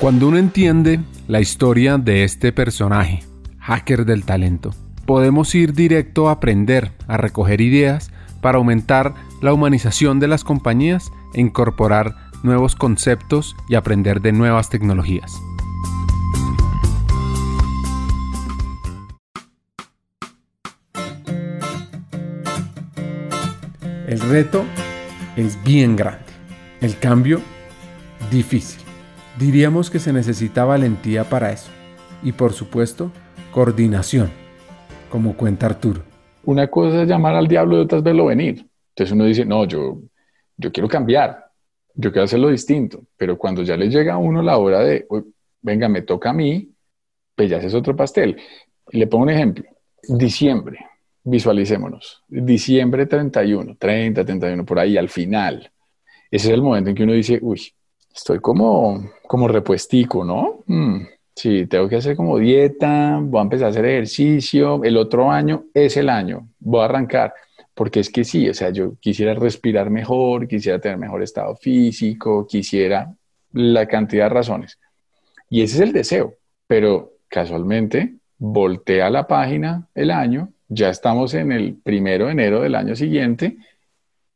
Cuando uno entiende la historia de este personaje, hacker del talento, podemos ir directo a aprender, a recoger ideas para aumentar la humanización de las compañías e incorporar nuevos conceptos y aprender de nuevas tecnologías. El reto es bien grande, el cambio difícil. Diríamos que se necesita valentía para eso y por supuesto coordinación, como cuenta Arturo. Una cosa es llamar al diablo y otra es verlo venir. Entonces uno dice, no, yo, yo quiero cambiar, yo quiero hacerlo distinto, pero cuando ya le llega a uno la hora de, venga, me toca a mí, pues ya es otro pastel. le pongo un ejemplo, diciembre, visualicémonos, diciembre 31, 30, 31, por ahí, al final. Ese es el momento en que uno dice, uy, estoy como, como repuestico, ¿no? Mm, sí, tengo que hacer como dieta, voy a empezar a hacer ejercicio, el otro año es el año, voy a arrancar, porque es que sí, o sea, yo quisiera respirar mejor, quisiera tener mejor estado físico, quisiera la cantidad de razones. Y ese es el deseo, pero casualmente voltea la página el año, ya estamos en el primero de enero del año siguiente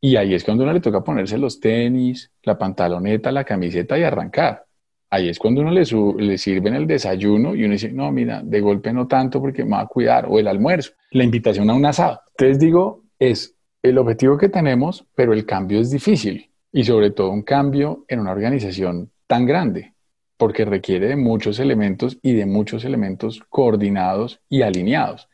y ahí es cuando uno le toca ponerse los tenis, la pantaloneta, la camiseta y arrancar. Ahí es cuando uno le, le sirve en el desayuno y uno dice, no, mira, de golpe no tanto porque me va a cuidar, o el almuerzo, la invitación a un asado. Entonces digo, es el objetivo que tenemos, pero el cambio es difícil y sobre todo un cambio en una organización tan grande, porque requiere de muchos elementos y de muchos elementos coordinados y alineados.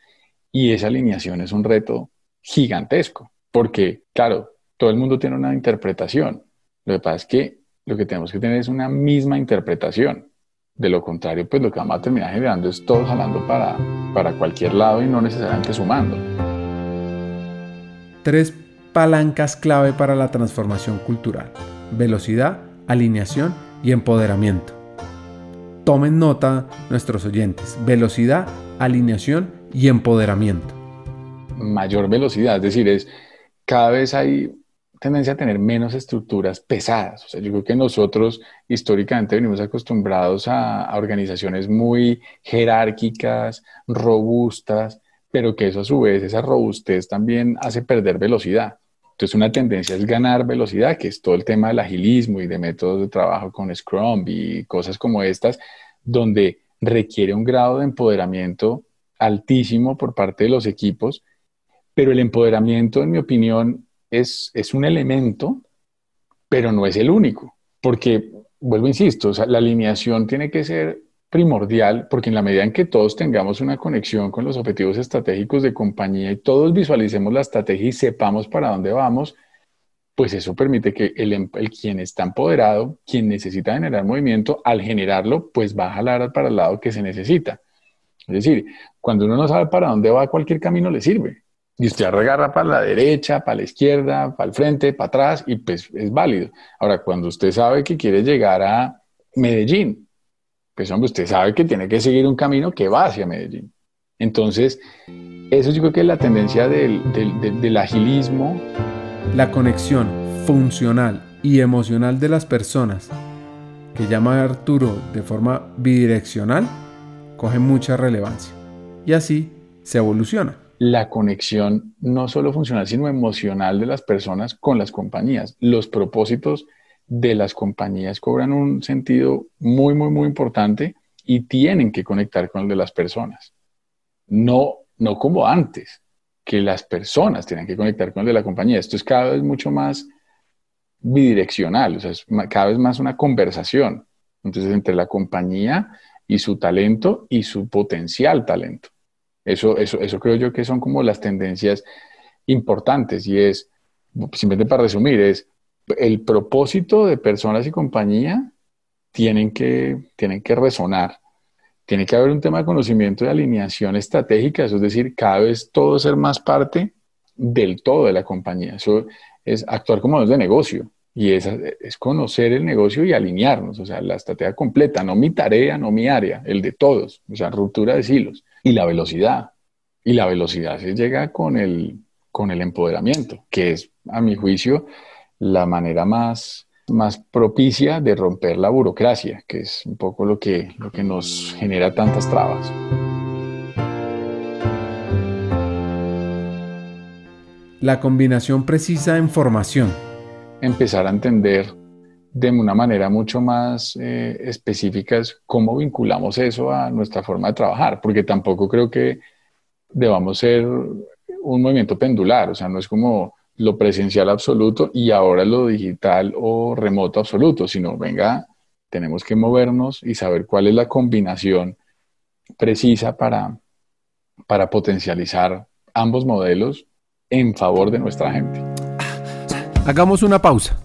Y esa alineación es un reto gigantesco, porque, claro, todo el mundo tiene una interpretación. Lo que pasa es que lo que tenemos que tener es una misma interpretación. De lo contrario, pues lo que vamos a terminar generando es todo jalando para, para cualquier lado y no necesariamente sumando. Tres palancas clave para la transformación cultural. Velocidad, alineación y empoderamiento. Tomen nota nuestros oyentes. Velocidad, alineación y empoderamiento. Mayor velocidad, es decir, es cada vez hay tendencia a tener menos estructuras pesadas. O sea, yo creo que nosotros históricamente venimos acostumbrados a, organizaciones muy jerárquicas, robustas, pero que eso a su vez, esa robustez también hace perder velocidad. Entonces una tendencia es ganar velocidad, que es todo el tema del agilismo y de métodos de trabajo con Scrum y cosas como estas, donde requiere un grado de empoderamiento altísimo por parte de los equipos, pero el empoderamiento, en mi opinión, es, un elemento, pero no es el único, porque, vuelvo, insisto, la alineación tiene que ser primordial, porque en la medida en que todos tengamos una conexión con los objetivos estratégicos de compañía y todos visualicemos la estrategia y sepamos para dónde vamos, pues eso permite que el, em, quien está empoderado, quien necesita generar movimiento, al generarlo, pues va a jalar para el lado que se necesita. Es decir, cuando uno no sabe para dónde va, cualquier camino le sirve. Y usted agarra para la derecha, para la izquierda, para el frente, para atrás, y pues es válido. Ahora, cuando usted sabe que quiere llegar a Medellín, pues hombre, usted sabe que tiene que seguir un camino que va hacia Medellín. Entonces, eso yo creo que es la tendencia del, del agilismo. La conexión funcional y emocional de las personas, que llama Arturo de forma bidireccional, coge mucha relevancia. Y así se evoluciona la conexión no solo funcional, sino emocional de las personas con las compañías. Los propósitos de las compañías cobran un sentido muy, muy, muy importante y tienen que conectar con el de las personas. No, no como antes, que las personas tienen que conectar con el de la compañía. Esto es cada vez mucho más bidireccional, o sea, es cada vez más una conversación. Entonces, entre la compañía y su talento y su potencial talento. Eso, eso, eso creo yo que son como las tendencias importantes y es, simplemente para resumir, es el propósito de personas y compañía tienen que, tienen que resonar. Tiene que haber un tema de conocimiento de alineación estratégica, eso es decir, cada vez todo ser más parte del todo de la compañía. Eso es actuar como de negocio y es, es conocer el negocio y alinearnos, o sea, la estrategia completa, no mi tarea, no mi área, el de todos, o sea, ruptura de silos y la velocidad. Y la velocidad se llega con el, con el empoderamiento, que es, a mi juicio, la manera más más propicia de romper la burocracia, que es un poco lo que, lo que nos genera tantas trabas. La combinación precisa en formación. Empezar a entender de una manera mucho más eh, específica cómo vinculamos eso a nuestra forma de trabajar, porque tampoco creo que debamos ser un movimiento pendular, o sea, no es como lo presencial absoluto y ahora lo digital o remoto absoluto, sino venga, tenemos que movernos y saber cuál es la combinación precisa para, para potencializar ambos modelos en favor de nuestra gente. Hagamos una pausa.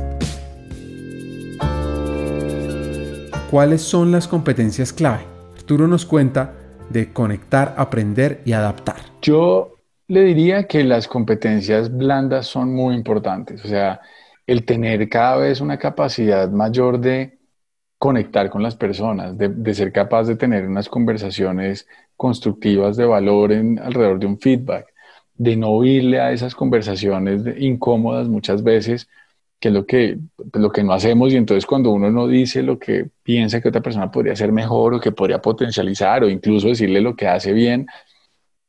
¿Cuáles son las competencias clave? Arturo nos cuenta de conectar, aprender y adaptar. Yo le diría que las competencias blandas son muy importantes, o sea, el tener cada vez una capacidad mayor de conectar con las personas, de, ser capaz de tener unas conversaciones constructivas de valor en, alrededor de un feedback, de no oírle a esas conversaciones incómodas muchas veces, que es lo que, lo que no hacemos y entonces cuando uno no dice lo que piensa que otra persona podría hacer mejor o que podría potencializar o incluso decirle lo que hace bien,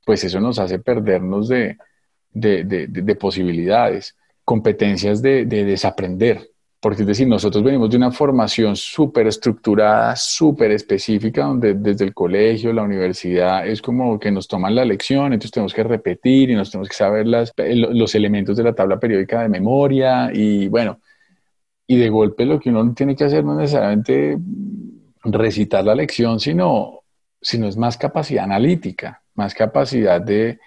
pues eso nos hace perdernos de, posibilidades, competencias de, desaprender. Porque es decir, nosotros venimos de una formación súper estructurada, súper específica, donde desde el colegio, la universidad, es como que nos toman la lección, entonces tenemos que repetir y nos tenemos que saber las, los elementos de la tabla periódica de memoria y bueno, y de golpe lo que uno tiene que hacer no es necesariamente recitar la lección, sino, sino es más capacidad analítica más capacidad de,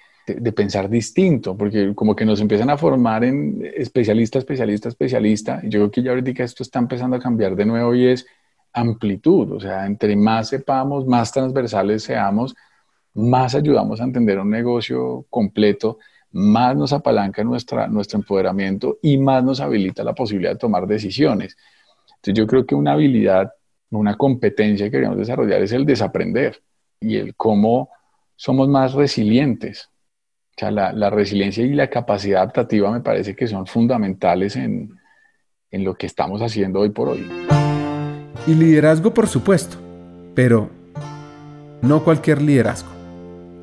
pensar distinto, porque como que nos empiezan a formar en especialista, especialista, especialista, y yo creo que ya ahorita esto está empezando a cambiar de nuevo y es amplitud, o sea, entre más sepamos, más transversales seamos, más ayudamos a entender un negocio completo, más nos apalanca nuestra, nuestro empoderamiento y más nos habilita la posibilidad de tomar decisiones. Entonces yo creo que una habilidad, una competencia que queremos desarrollar es el desaprender y el cómo somos más resilientes. O sea, la, resiliencia y la capacidad adaptativa me parece que son fundamentales en, en lo que estamos haciendo hoy por hoy. Y liderazgo, por supuesto, pero no cualquier liderazgo,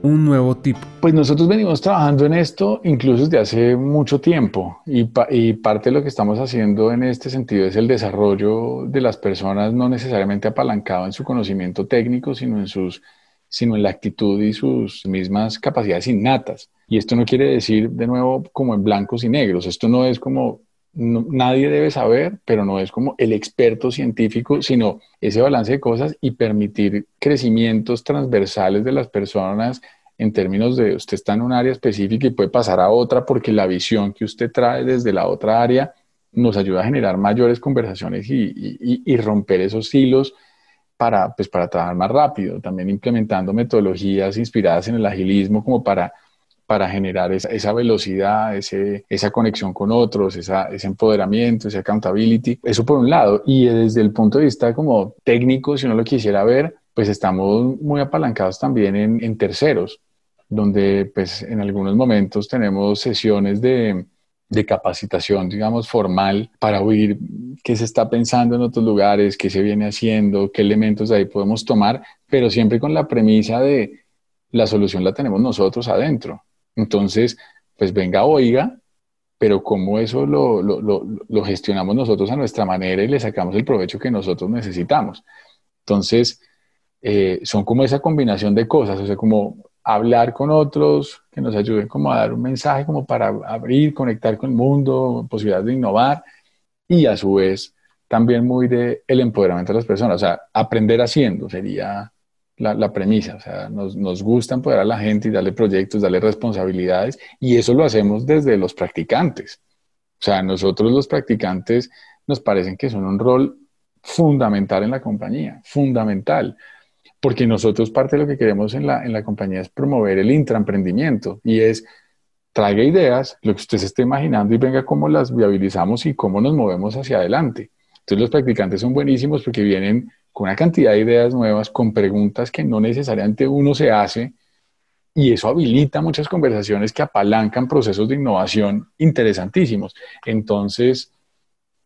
un nuevo tipo. Pues nosotros venimos trabajando en esto incluso desde hace mucho tiempo y, y, parte de lo que estamos haciendo en este sentido es el desarrollo de las personas no necesariamente apalancado en su conocimiento técnico, sino en sus sino en la actitud y sus mismas capacidades innatas. Y esto no quiere decir, de nuevo, como en blancos y negros. Esto no es como nadie debe saber, pero no es como el experto científico, sino ese balance de cosas y permitir crecimientos transversales de las personas en términos de usted está en un área específica y puede pasar a otra porque la visión que usted trae desde la otra área nos ayuda a generar mayores conversaciones y, y romper esos hilos para, pues, para trabajar más rápido, también implementando metodologías inspiradas en el agilismo como para, para generar esa, esa velocidad, ese, esa conexión con otros, esa, ese empoderamiento, ese accountability. Eso por un lado. Y desde el punto de vista como técnico, si uno lo quisiera ver, pues estamos muy apalancados también en, en terceros, donde pues en algunos momentos tenemos sesiones de, de capacitación, digamos, formal para oír qué se está pensando en otros lugares, qué se viene haciendo, qué elementos de ahí podemos tomar, pero siempre con la premisa de la solución la tenemos nosotros adentro. Entonces, pues venga, oiga, pero cómo eso lo, lo, gestionamos nosotros a nuestra manera y le sacamos el provecho que nosotros necesitamos. Entonces, eh, son como esa combinación de cosas, o sea, como hablar con otros que nos ayuden como a dar un mensaje como para abrir, conectar con el mundo, posibilidades de innovar y a su vez también muy de el empoderamiento de las personas, o sea, aprender haciendo sería la, la premisa, o sea, nos, nos, gusta empoderar a la gente y darle proyectos, darle responsabilidades y eso lo hacemos desde los practicantes. O sea, nosotros los practicantes nos parecen que son un rol fundamental en la compañía, fundamental, porque nosotros parte de lo que queremos en la, en la compañía es promover el intraemprendimiento y es traiga ideas, lo que usted se esté imaginando y venga cómo las viabilizamos y cómo nos movemos hacia adelante. Entonces los practicantes son buenísimos porque vienen con una cantidad de ideas nuevas, con preguntas que no necesariamente uno se hace y eso habilita muchas conversaciones que apalancan procesos de innovación interesantísimos. Entonces,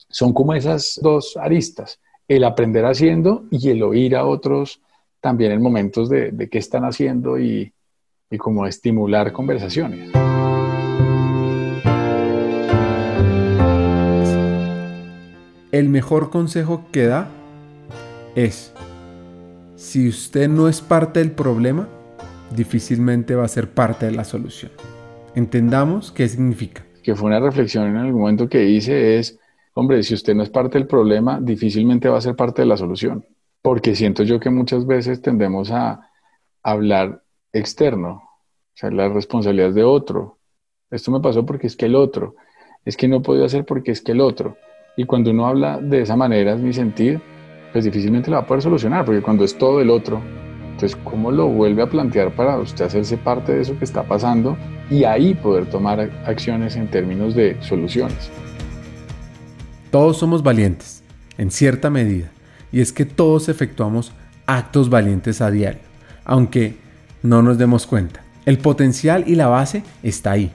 son como esas dos aristas, el aprender haciendo y el oír a otros también en momentos de, qué están haciendo y, y como estimular conversaciones. El mejor consejo que da es, si usted no es parte del problema, difícilmente va a ser parte de la solución. Entendamos qué significa. Que fue una reflexión en algún momento que hice es, hombre, si usted no es parte del problema, difícilmente va a ser parte de la solución. Porque siento yo que muchas veces tendemos a hablar externo, o sea, las responsabilidades de otro. Esto me pasó porque es que el otro. Es que no podía hacer porque es que el otro. Y cuando uno habla de esa manera, es mi sentir, pues difícilmente lo va a poder solucionar, porque cuando es todo el otro, entonces, ¿cómo lo vuelve a plantear para usted hacerse parte de eso que está pasando y ahí poder tomar acciones en términos de soluciones? Todos somos valientes, en cierta medida, y es que todos efectuamos actos valientes a diario, aunque no nos demos cuenta. El potencial y la base está ahí.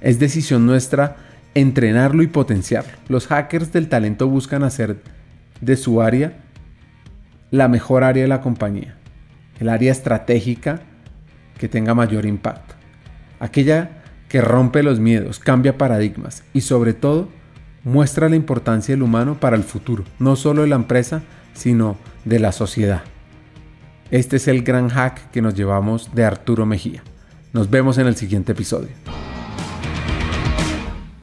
Es decisión nuestra entrenarlo y potenciarlo. Los hackers del talento buscan hacer de su área la mejor área de la compañía el área estratégica que tenga mayor impacto. Aquella que rompe los miedos, cambia paradigmas y sobre todo muestra la importancia del humano para el futuro, no solo de la empresa, sino de la sociedad. Este es el gran hack que nos llevamos de Arturo Mejía. Nos vemos en el siguiente episodio.